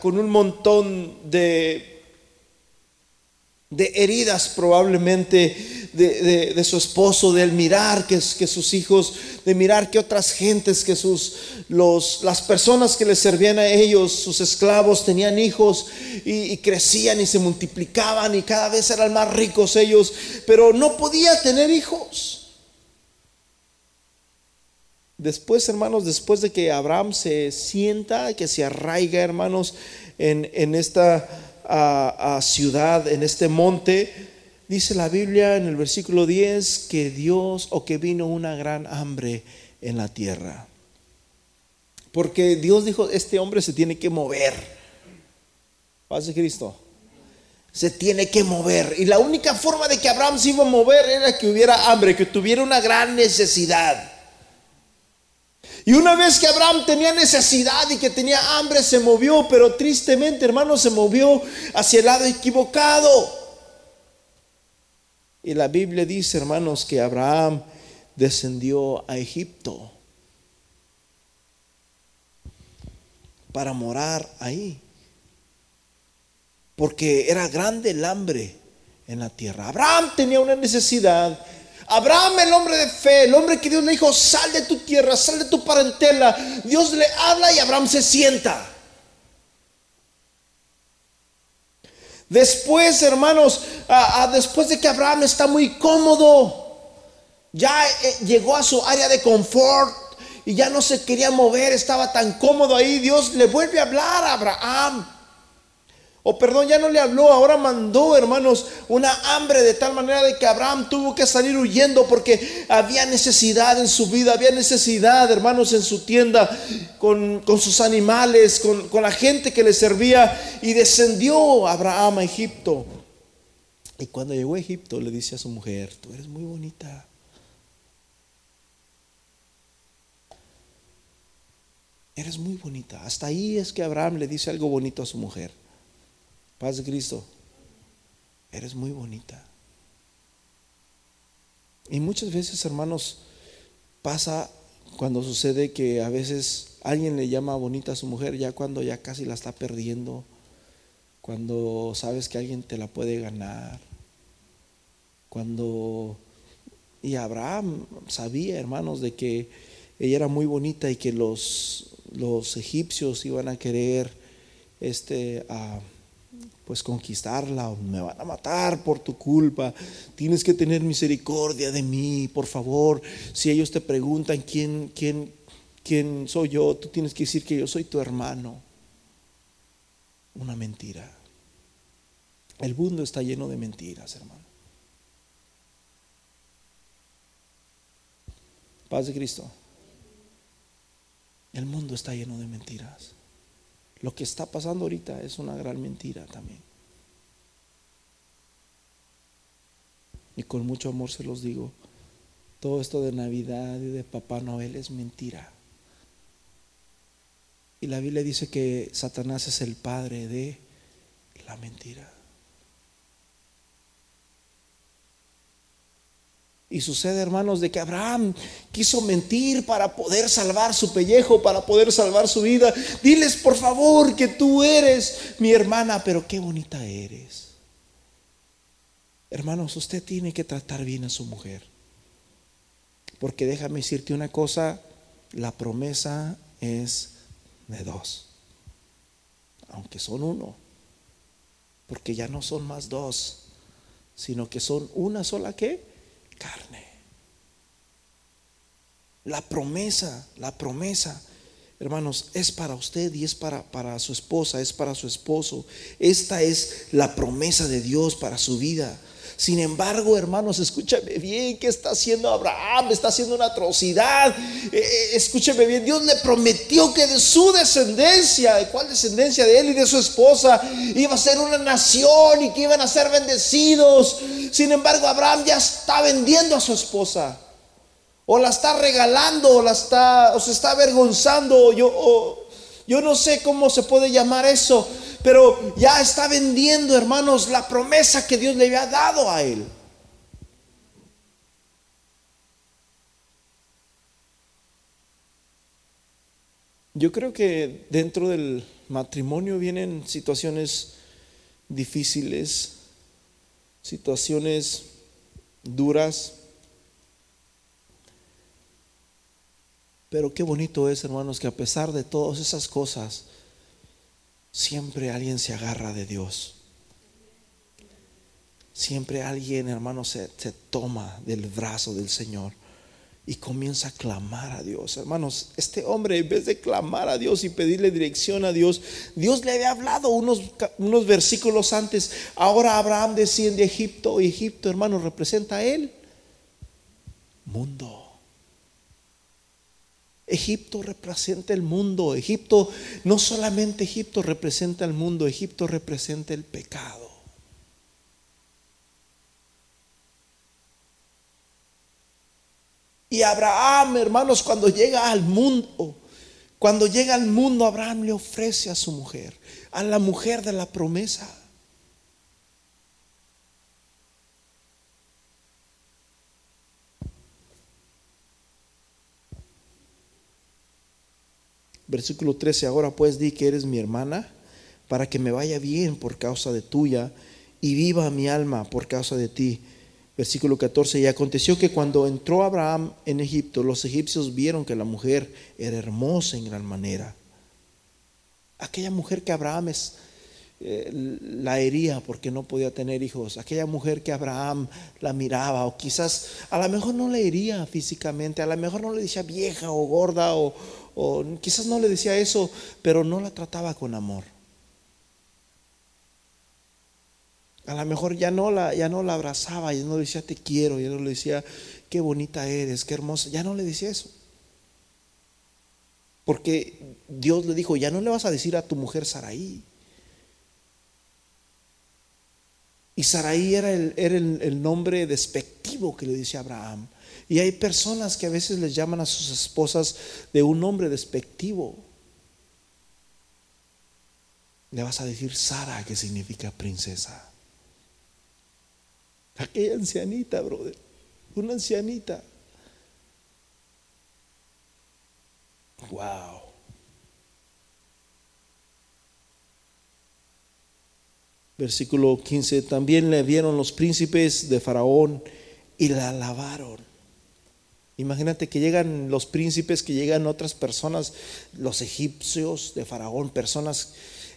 con un montón de de heridas probablemente de, su esposo, del mirar que, que, sus hijos, de mirar que otras gentes, que sus, los, las personas que les servían a ellos, sus esclavos, tenían hijos y, crecían y se multiplicaban y cada vez eran más ricos ellos, pero no podía tener hijos. Después, hermanos, después de que Abraham se sienta, que se arraiga, hermanos, en, en esta a, ciudad, en este monte, dice la Biblia en el versículo 10 que Dios o que vino una gran hambre en la tierra. Porque Dios dijo, este hombre se tiene que mover. Paz Cristo. Se tiene que mover. Y la única forma de que Abraham se iba a mover era que hubiera hambre, que tuviera una gran necesidad. Y una vez que Abraham tenía necesidad y que tenía hambre, se movió, pero tristemente, hermano, se movió hacia el lado equivocado. Y la Biblia dice, hermanos, que Abraham descendió a Egipto para morar ahí. Porque era grande el hambre en la tierra. Abraham tenía una necesidad. Abraham, el hombre de fe, el hombre que Dios le dijo, sal de tu tierra, sal de tu parentela. Dios le habla y Abraham se sienta. Después, hermanos, después de que Abraham está muy cómodo, ya eh, llegó a su área de confort y ya no se quería mover, estaba tan cómodo ahí, Dios le vuelve a hablar a Abraham. O perdón, ya no le habló, ahora mandó, hermanos, una hambre de tal manera de que Abraham tuvo que salir huyendo porque había necesidad en su vida, había necesidad, hermanos, en su tienda, con, sus animales, con, con la gente que le servía. Y descendió Abraham a Egipto. Y cuando llegó a Egipto le dice a su mujer, tú eres muy bonita. Eres muy bonita. Hasta ahí es que Abraham le dice algo bonito a su mujer. Paz de Cristo, eres muy bonita. Y muchas veces, hermanos, pasa cuando sucede que a veces alguien le llama bonita a su mujer ya cuando ya casi la está perdiendo, cuando sabes que alguien te la puede ganar, cuando... Y Abraham sabía, hermanos, de que ella era muy bonita y que los, los egipcios iban a querer este, a pues conquistarla o me van a matar por tu culpa. Tienes que tener misericordia de mí, por favor. Si ellos te preguntan quién, quién, quién soy yo, tú tienes que decir que yo soy tu hermano. Una mentira. El mundo está lleno de mentiras, hermano. Paz de Cristo. El mundo está lleno de mentiras. Lo que está pasando ahorita es una gran mentira también. Y con mucho amor se los digo, todo esto de Navidad y de Papá Noel es mentira. Y la Biblia dice que Satanás es el padre de la mentira. Y sucede, hermanos, de que Abraham quiso mentir para poder salvar su pellejo, para poder salvar su vida. Diles, por favor, que tú eres mi hermana, pero qué bonita eres. Hermanos, usted tiene que tratar bien a su mujer. Porque déjame decirte una cosa, la promesa es de dos, aunque son uno, porque ya no son más dos, sino que son una sola que carne. La promesa, la promesa, hermanos, es para usted y es para, para su esposa, es para su esposo. Esta es la promesa de Dios para su vida. Sin embargo, hermanos, escúchame bien, ¿qué está haciendo Abraham? Está haciendo una atrocidad. Eh, eh, escúcheme bien, Dios le prometió que de su descendencia, ¿de cuál descendencia? De él y de su esposa, iba a ser una nación y que iban a ser bendecidos. Sin embargo, Abraham ya está vendiendo a su esposa. O la está regalando, o la está, o se está avergonzando. Yo, yo no sé cómo se puede llamar eso pero ya está vendiendo, hermanos, la promesa que Dios le había dado a él. Yo creo que dentro del matrimonio vienen situaciones difíciles, situaciones duras. Pero qué bonito es, hermanos, que a pesar de todas esas cosas, siempre alguien se agarra de Dios. Siempre alguien, hermano, se, toma del brazo del Señor y comienza a clamar a Dios. Hermanos, este hombre en vez de clamar a Dios y pedirle dirección a Dios, Dios le había hablado unos, unos versículos antes. Ahora Abraham desciende a Egipto y Egipto, hermano, representa a él. Mundo. Egipto representa el mundo. Egipto, no solamente Egipto representa el mundo, Egipto representa el pecado. Y Abraham, hermanos, cuando llega al mundo, cuando llega al mundo, Abraham le ofrece a su mujer, a la mujer de la promesa. Versículo 13, ahora pues di que eres mi hermana, para que me vaya bien por causa de tuya y viva mi alma por causa de ti. Versículo 14, y aconteció que cuando entró Abraham en Egipto, los egipcios vieron que la mujer era hermosa en gran manera. Aquella mujer que Abraham eh, la hería porque no podía tener hijos, aquella mujer que Abraham la miraba, o quizás a lo mejor no le hería físicamente, a lo mejor no le decía vieja o gorda, o, o quizás no le decía eso, pero no la trataba con amor. A lo mejor ya no la, ya no la abrazaba, ya no le decía te quiero, ya no le decía qué bonita eres, qué hermosa, ya no le decía eso. Porque Dios le dijo, ya no le vas a decir a tu mujer Saraí. Y Saraí era, el, era el, nombre despectivo que le dice Abraham. Y hay personas que a veces les llaman a sus esposas de un nombre despectivo. Le vas a decir Sara, que significa princesa. Aquella ancianita, brother. Una ancianita. Wow. Versículo 15. También le vieron los príncipes de Faraón y la alabaron. Imagínate que llegan los príncipes, que llegan otras personas, los egipcios de Faraón, personas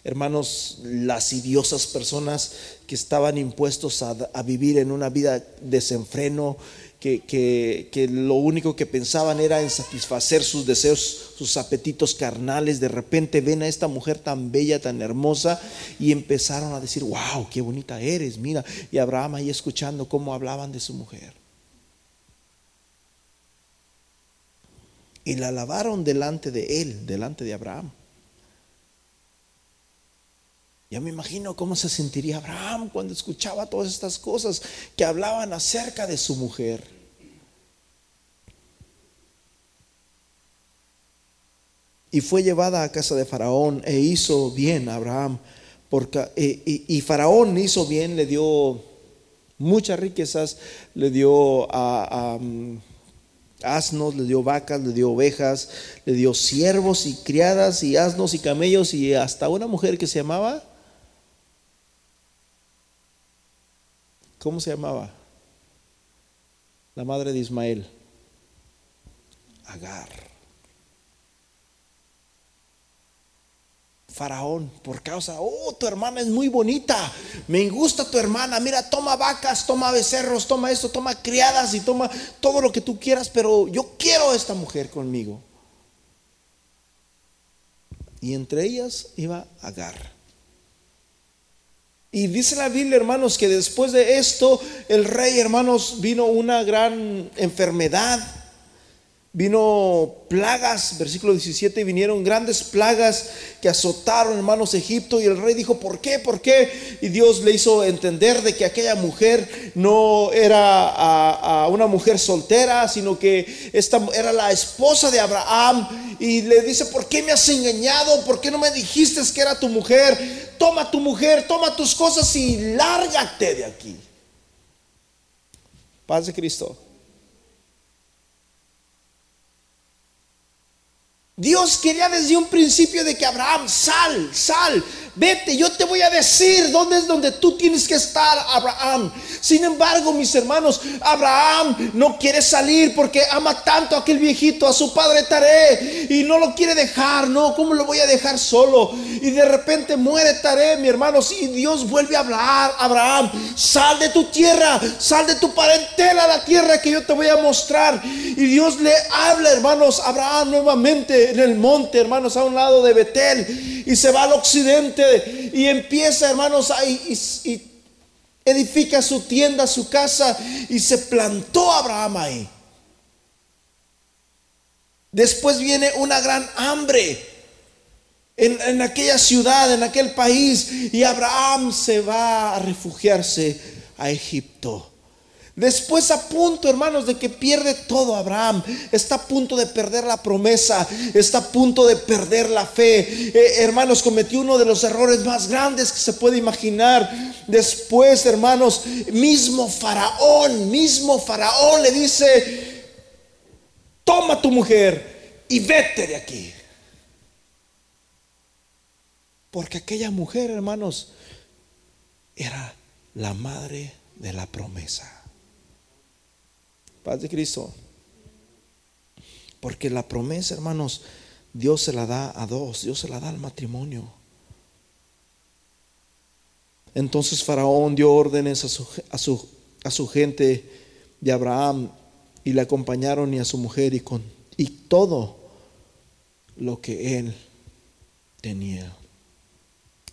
hermanos, lasciviosas personas que estaban impuestos a, vivir en una vida desenfreno, que, que, lo único que pensaban era en satisfacer sus deseos, sus apetitos carnales. De repente ven a esta mujer tan bella, tan hermosa, y empezaron a decir, wow, qué bonita eres, mira. Y Abraham ahí escuchando cómo hablaban de su mujer. Y la lavaron delante de él, delante de Abraham. Ya me imagino cómo se sentiría Abraham cuando escuchaba todas estas cosas que hablaban acerca de su mujer. Y fue llevada a casa de Faraón e hizo bien a Abraham. Porque, y, Faraón hizo bien, le dio muchas riquezas, le dio a, mm, asnos, le dio vacas, le dio ovejas, le dio siervos y criadas y asnos y camellos y hasta una mujer que se llamaba ¿Cómo se llamaba? La madre de Ismael. Agar. Faraón, por causa, oh, tu hermana es muy bonita, me gusta tu hermana, mira, toma vacas, toma becerros, toma esto, toma criadas y toma todo lo que tú quieras, pero yo quiero a esta mujer conmigo. Y entre ellas iba Agar. Y dice la Biblia, hermanos, que después de esto, el rey, hermanos, vino una gran enfermedad Vino plagas, versículo 17, vinieron grandes plagas que azotaron hermanos Egipto y el rey dijo, ¿por qué? ¿Por qué? Y Dios le hizo entender de que aquella mujer no era a, una mujer soltera, sino que esta era la esposa de Abraham y le dice, ¿por qué me has engañado? ¿Por qué no me dijiste que era tu mujer? Toma tu mujer, toma tus cosas y lárgate de aquí. Paz de Cristo. Dios quería desde un principio de que Abraham, sal, sal, Vete, yo te voy a decir dónde es donde tú tienes que estar, Abraham. Sin embargo, mis hermanos, Abraham no quiere salir porque ama tanto a aquel viejito, a su padre Taré, y no lo quiere dejar, no, ¿cómo lo voy a dejar solo? Y de repente muere Taré, mi hermanos, y Dios vuelve a hablar, Abraham, sal de tu tierra, sal de tu parentela a la tierra que yo te voy a mostrar. Y Dios le habla, hermanos, Abraham nuevamente en el monte, hermanos, a un lado de Betel, y se va al occidente y empieza, hermanos, ahí y, edifica su tienda, su casa y se plantó Abraham ahí. Después viene una gran hambre en, en, aquella ciudad, en aquel país, y Abraham se va a refugiarse a Egipto. Después a punto, hermanos, de que pierde todo Abraham. Está a punto de perder la promesa. Está a punto de perder la fe. Eh, hermanos, cometió uno de los errores más grandes que se puede imaginar. Después, hermanos, mismo faraón, mismo faraón le dice, toma tu mujer y vete de aquí. Porque aquella mujer, hermanos, era la madre de la promesa. Paz de Cristo. Porque la promesa, hermanos, Dios se la da a dos, Dios se la da al matrimonio. Entonces Faraón dio órdenes a su, a su, a su gente de Abraham y le acompañaron y a su mujer y, con, y todo lo que él tenía.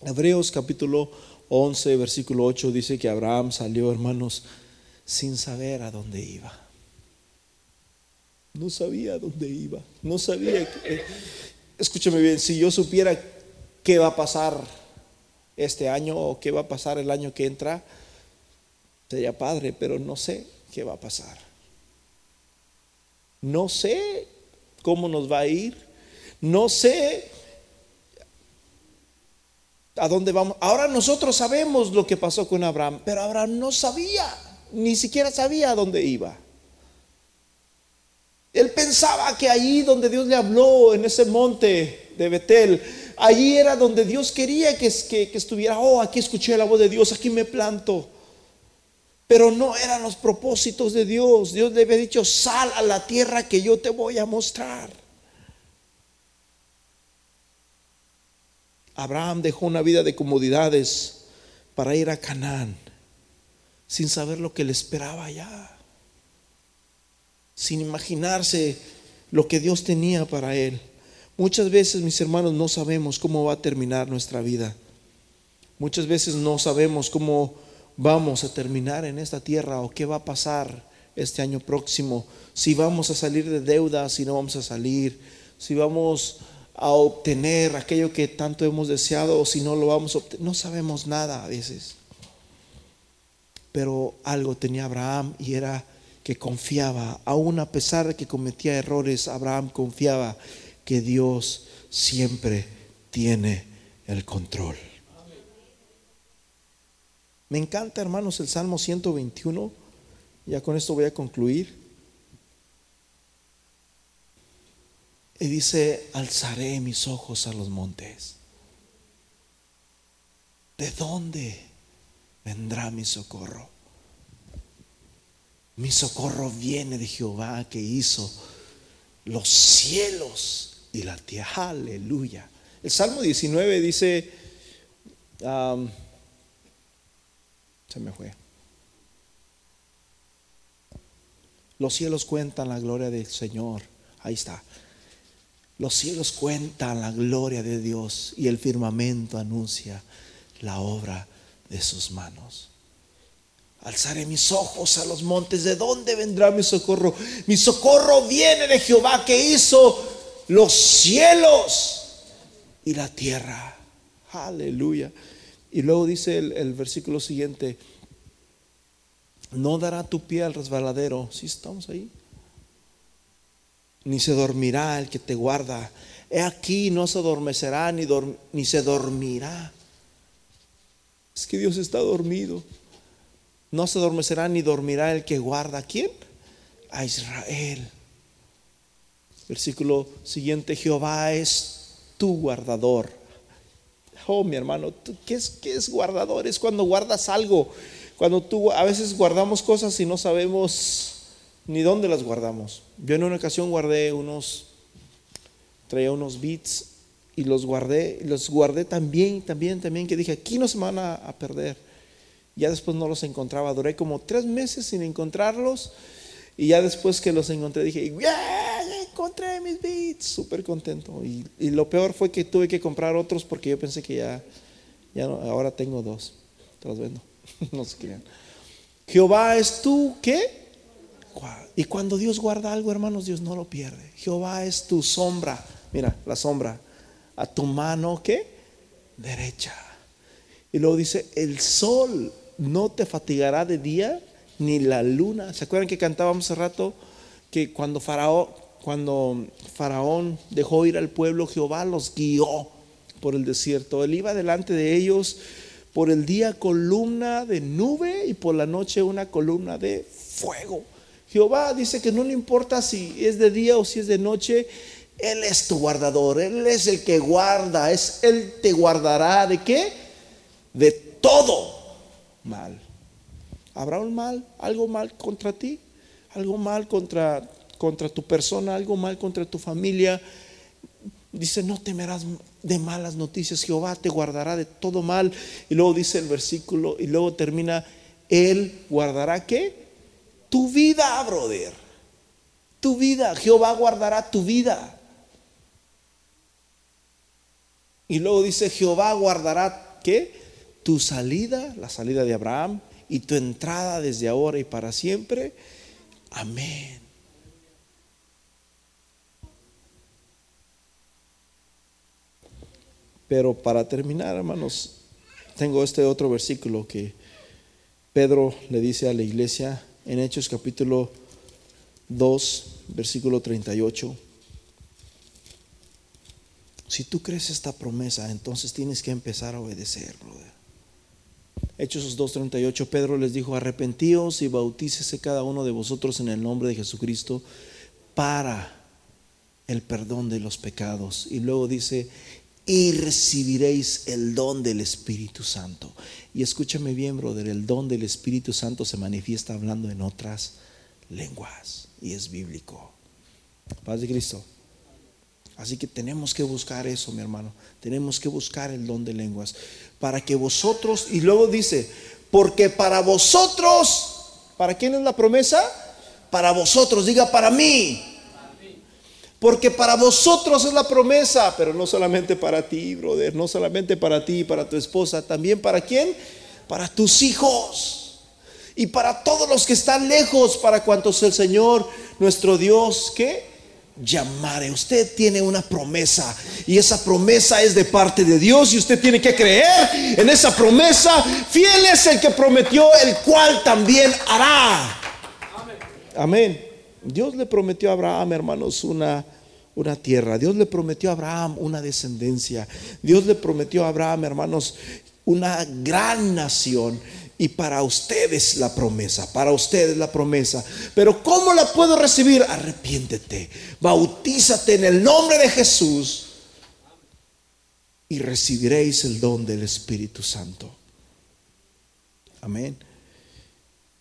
Hebreos capítulo 11, versículo 8 dice que Abraham salió, hermanos, sin saber a dónde iba. No sabía dónde iba. No sabía. Que, escúchame bien, si yo supiera qué va a pasar este año o qué va a pasar el año que entra, sería padre, pero no sé qué va a pasar. No sé cómo nos va a ir. No sé a dónde vamos. Ahora nosotros sabemos lo que pasó con Abraham, pero Abraham no sabía, ni siquiera sabía a dónde iba. Él pensaba que allí donde Dios le habló, en ese monte de Betel, allí era donde Dios quería que, que, estuviera. Oh, aquí escuché la voz de Dios, aquí me planto. Pero no eran los propósitos de Dios. Dios le había dicho, sal a la tierra que yo te voy a mostrar. Abraham dejó una vida de comodidades para ir a Canaán, sin saber lo que le esperaba allá sin imaginarse lo que Dios tenía para él. Muchas veces, mis hermanos, no sabemos cómo va a terminar nuestra vida. Muchas veces no sabemos cómo vamos a terminar en esta tierra o qué va a pasar este año próximo, si vamos a salir de deuda, si no vamos a salir, si vamos a obtener aquello que tanto hemos deseado o si no lo vamos a obtener. No sabemos nada a veces. Pero algo tenía Abraham y era que confiaba, aún a pesar de que cometía errores, Abraham confiaba que Dios siempre tiene el control. Me encanta, hermanos, el Salmo 121. Ya con esto voy a concluir. Y dice, alzaré mis ojos a los montes. ¿De dónde vendrá mi socorro? Mi socorro viene de Jehová que hizo los cielos y la tierra. Aleluya. El Salmo 19 dice, se me fue. Los cielos cuentan la gloria del Señor. Ahí está. Los cielos cuentan la gloria de Dios y el firmamento anuncia la obra de sus manos. Alzaré mis ojos a los montes. ¿De dónde vendrá mi socorro? Mi socorro viene de Jehová que hizo los cielos y la tierra. Aleluya. Y luego dice el, versículo siguiente, no dará tu pie al resbaladero. Si estamos ahí. Ni se dormirá el que te guarda. He aquí no se adormecerá ni, ni se dormirá. Es que Dios está dormido. No se adormecerá ni dormirá el que guarda. ¿A quién? A Israel. Versículo siguiente, Jehová es tu guardador. Oh, mi hermano, ¿qué es, qué es guardador? Es cuando guardas algo. Cuando tú a veces guardamos cosas y no sabemos ni dónde las guardamos. Yo en una ocasión guardé unos, traía unos beats y los guardé, los guardé también, también, también, que dije, aquí no se van a perder. Ya después no los encontraba. Duré como tres meses sin encontrarlos. Y ya después que los encontré dije, encontré mis beats. Súper contento. Y, lo peor fue que tuve que comprar otros porque yo pensé que ya, ya no, ahora tengo dos. Te los vendo. no se crean. Jehová es tú, ¿qué? Y cuando Dios guarda algo, hermanos, Dios no lo pierde. Jehová es tu sombra. Mira, la sombra. A tu mano, ¿qué? Derecha. Y luego dice, el sol no te fatigará de día, ni la luna. ¿Se acuerdan que cantábamos hace rato? Que cuando Faraón, cuando Faraón dejó ir al pueblo, Jehová los guió por el desierto. Él iba delante de ellos por el día columna de nube y por la noche una columna de fuego. Jehová dice que no le importa si es de día o si es de noche, Él es tu guardador, Él es el que guarda, es Él te guardará de qué? De todo mal. ¿Habrá un mal, algo mal contra ti? ¿Algo mal contra, contra tu persona? ¿Algo mal contra tu familia? Dice, no temerás de malas noticias, Jehová te guardará de todo mal. Y luego dice el versículo, y luego termina, Él guardará qué? Tu vida, brother. Tu vida, Jehová guardará tu vida. Y luego dice, Jehová guardará qué? Tu salida, la salida de Abraham, y tu entrada desde ahora y para siempre. Amén. Pero para terminar, hermanos, tengo este otro versículo que Pedro le dice a la iglesia en Hechos capítulo 2, versículo 38. Si tú crees esta promesa, entonces tienes que empezar a obedecer, brother. Hechos 2.38, Pedro les dijo, arrepentíos y bautícese cada uno de vosotros en el nombre de Jesucristo para el perdón de los pecados. Y luego dice, y recibiréis el don del Espíritu Santo. Y escúchame bien, brother, el don del Espíritu Santo se manifiesta hablando en otras lenguas y es bíblico. Paz de Cristo. Así que tenemos que buscar eso, mi hermano. Tenemos que buscar el don de lenguas para que vosotros, y luego dice, porque para vosotros, ¿para quién es la promesa? Para vosotros, diga para mí. Porque para vosotros es la promesa, pero no solamente para ti, brother, no solamente para ti, para tu esposa, también para quién? Para tus hijos. Y para todos los que están lejos, para cuantos el Señor, nuestro Dios, ¿qué? Llamare. Usted tiene una promesa y esa promesa es de parte de Dios y usted tiene que creer en esa promesa. Fiel es el que prometió, el cual también hará. Amén. Dios le prometió a Abraham, hermanos, una una tierra. Dios le prometió a Abraham una descendencia. Dios le prometió a Abraham, hermanos, una gran nación. Y para ustedes la promesa, para ustedes la promesa. Pero ¿cómo la puedo recibir? Arrepiéntete, bautízate en el nombre de Jesús y recibiréis el don del Espíritu Santo. Amén.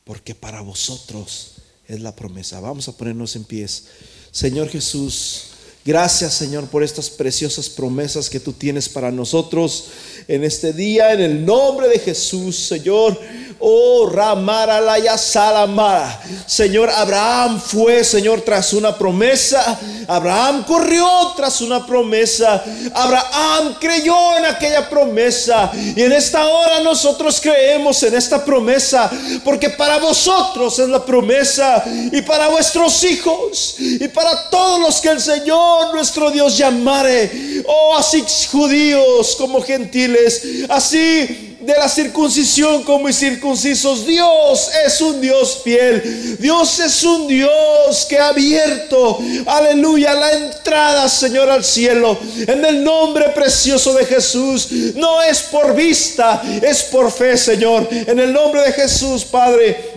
Porque para vosotros es la promesa. Vamos a ponernos en pies. Señor Jesús. Gracias Señor por estas preciosas promesas que tú tienes para nosotros en este día, en el nombre de Jesús, Señor. Oh, Ramaralaya Salamara. Señor, Abraham fue, Señor, tras una promesa. Abraham corrió tras una promesa. Abraham creyó en aquella promesa. Y en esta hora nosotros creemos en esta promesa. Porque para vosotros es la promesa. Y para vuestros hijos. Y para todos los que el Señor, nuestro Dios, llamare. Oh, así judíos como gentiles. Así de la circuncisión como circuncisos. Dios es un Dios fiel. Dios es un Dios que ha abierto, aleluya, la entrada, Señor, al cielo. En el nombre precioso de Jesús. No es por vista, es por fe, Señor. En el nombre de Jesús, Padre.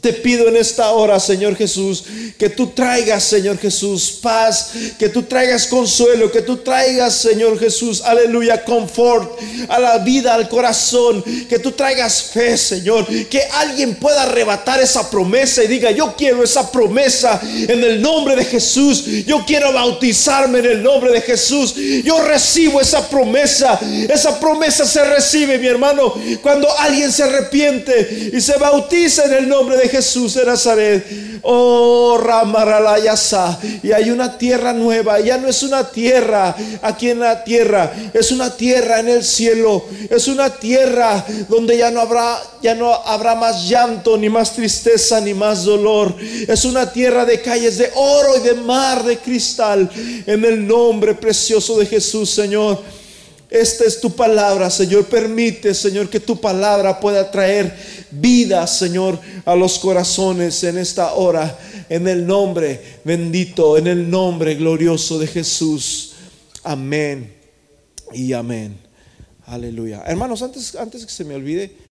Te pido en esta hora, Señor Jesús, que tú traigas, Señor Jesús, paz, que tú traigas consuelo, que tú traigas, Señor Jesús, aleluya, confort a la vida, al corazón, que tú traigas fe, Señor, que alguien pueda arrebatar esa promesa y diga, yo quiero esa promesa en el nombre de Jesús, yo quiero bautizarme en el nombre de Jesús, yo recibo esa promesa, esa promesa se recibe, mi hermano, cuando alguien se arrepiente y se bautiza en el nombre Jesús de Nazaret. Oh, Ramaralayasa. Y hay una tierra nueva. Ya no es una tierra aquí en la tierra. Es una tierra en el cielo. Es una tierra donde ya no habrá, ya no habrá más llanto, ni más tristeza, ni más dolor. Es una tierra de calles de oro y de mar de cristal. En el nombre precioso de Jesús, Señor. Esta es tu palabra, Señor. Permite, Señor, que tu palabra pueda traer vida, Señor, a los corazones en esta hora, en el nombre bendito, en el nombre glorioso de Jesús. Amén y amén. Aleluya. Hermanos, antes, antes que se me olvide,